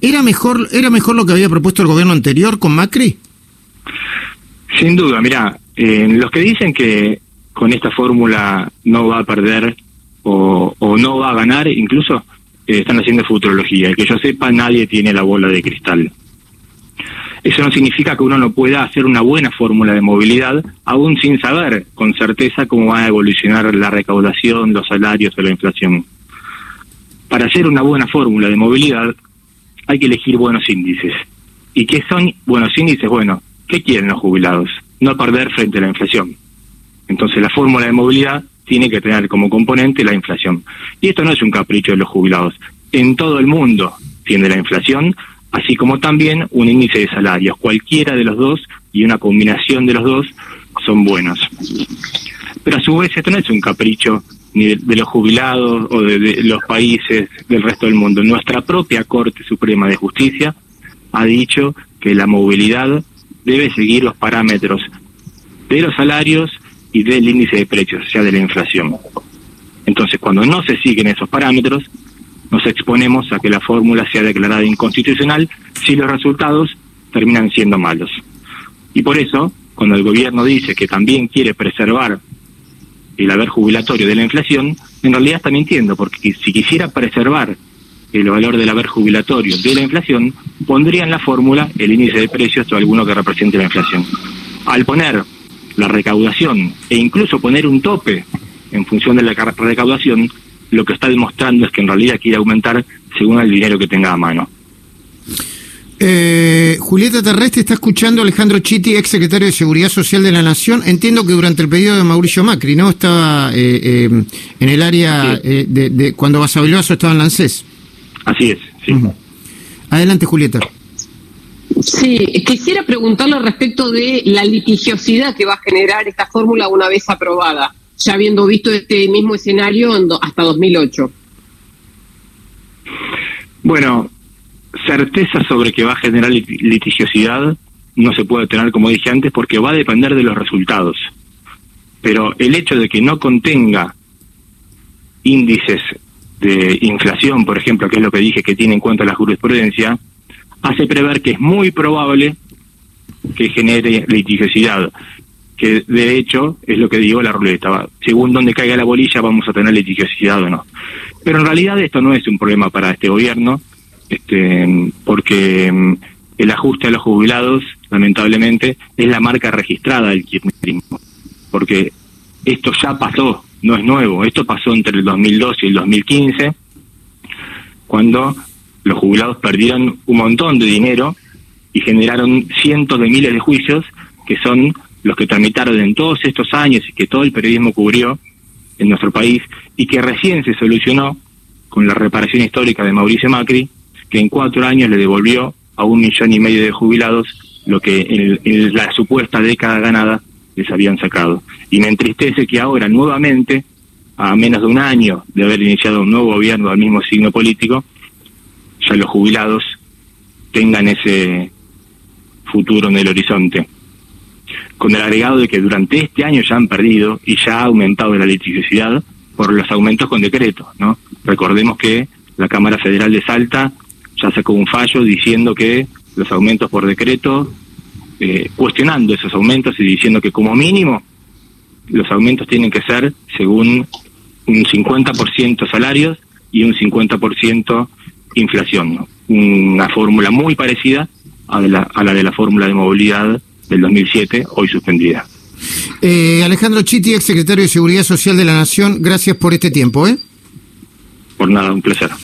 ¿Era mejor, ¿Era mejor lo que había propuesto el gobierno anterior con Macri? Sin duda, mira, eh, los que dicen que con esta fórmula no va a perder o, no va a ganar, incluso eh, están haciendo futurología. El que yo sepa, nadie tiene la bola de cristal. Eso no significa que uno no pueda hacer una buena fórmula de movilidad, aún sin saber con certeza cómo va a evolucionar la recaudación, los salarios o la inflación. Para hacer una buena fórmula de movilidad hay que elegir buenos índices. ¿Y qué son buenos índices? Bueno, ¿qué quieren los jubilados? No perder frente a la inflación. Entonces la fórmula de movilidad tiene que tener como componente la inflación. Y esto no es un capricho de los jubilados. En todo el mundo tiene la inflación, así como también un índice de salarios. Cualquiera de los dos y una combinación de los dos son buenos. Pero a su vez esto no es un capricho ni de, los jubilados o de, de, los países del resto del mundo. Nuestra propia Corte Suprema de Justicia ha dicho que la movilidad debe seguir los parámetros de los salarios y del índice de precios, o sea, de la inflación. Entonces, cuando no se siguen esos parámetros, nos exponemos a que la fórmula sea declarada inconstitucional si los resultados terminan siendo malos. Y por eso, cuando el gobierno dice que también quiere preservar el haber jubilatorio de la inflación, en realidad está mintiendo, porque si quisiera preservar el valor del haber jubilatorio de la inflación, pondría en la fórmula el índice de precios o alguno que represente la inflación. Al poner la recaudación e incluso poner un tope en función de la recaudación, lo que está demostrando es que en realidad quiere aumentar según el dinero que tenga a mano. Eh, Julieta Terrestre está escuchando a Alejandro Chitti, ex secretario de Seguridad Social de la Nación. Entiendo que durante el periodo de Mauricio Macri, ¿no? Estaba eh, eh, en el área de, de, cuando Basavilbaso estaba en Lancés. Así es, sí. Adelante, Julieta. Sí, quisiera preguntarle respecto de la litigiosidad que va a generar esta fórmula una vez aprobada, ya habiendo visto este mismo escenario hasta 2008. Bueno, certeza sobre que va a generar litigiosidad no se puede tener, como dije antes, porque va a depender de los resultados. Pero el hecho de que no contenga índices de inflación, por ejemplo, que es lo que dije que tiene en cuenta la jurisprudencia, hace prever que es muy probable que genere litigiosidad, que de hecho es lo que digo la ruleta, según donde caiga la bolilla vamos a tener litigiosidad o no. Pero en realidad esto no es un problema para este gobierno, este, porque mm, el ajuste a los jubilados, lamentablemente, es la marca registrada del kirchnerismo, porque esto ya pasó, no es nuevo, esto pasó entre el 2002 y el 2015, cuando los jubilados perdieron un montón de dinero y generaron cientos de miles de juicios que son los que tramitaron en todos estos años y que todo el periodismo cubrió en nuestro país y que recién se solucionó con la reparación histórica de Mauricio Macri, que en cuatro años le devolvió a un millón y medio de jubilados lo que en, la supuesta década ganada les habían sacado. Y me entristece que ahora nuevamente, a menos de un año de haber iniciado un nuevo gobierno del mismo signo político, ya los jubilados tengan ese futuro en el horizonte. Con el agregado de que durante este año ya han perdido y ya ha aumentado la litigiosidad por los aumentos con decreto, ¿no? Recordemos que la Cámara Federal de Salta ya sacó un fallo diciendo que los aumentos por decreto, eh, cuestionando esos aumentos y diciendo que como mínimo los aumentos tienen que ser según un 50% salarios y un 50% inflación, una fórmula muy parecida a la, a la de la fórmula de movilidad del 2007, hoy suspendida. Eh, Alejandro Chitti, ex secretario de Seguridad Social de la Nación, gracias por este tiempo. ¿eh? Por nada, un placer.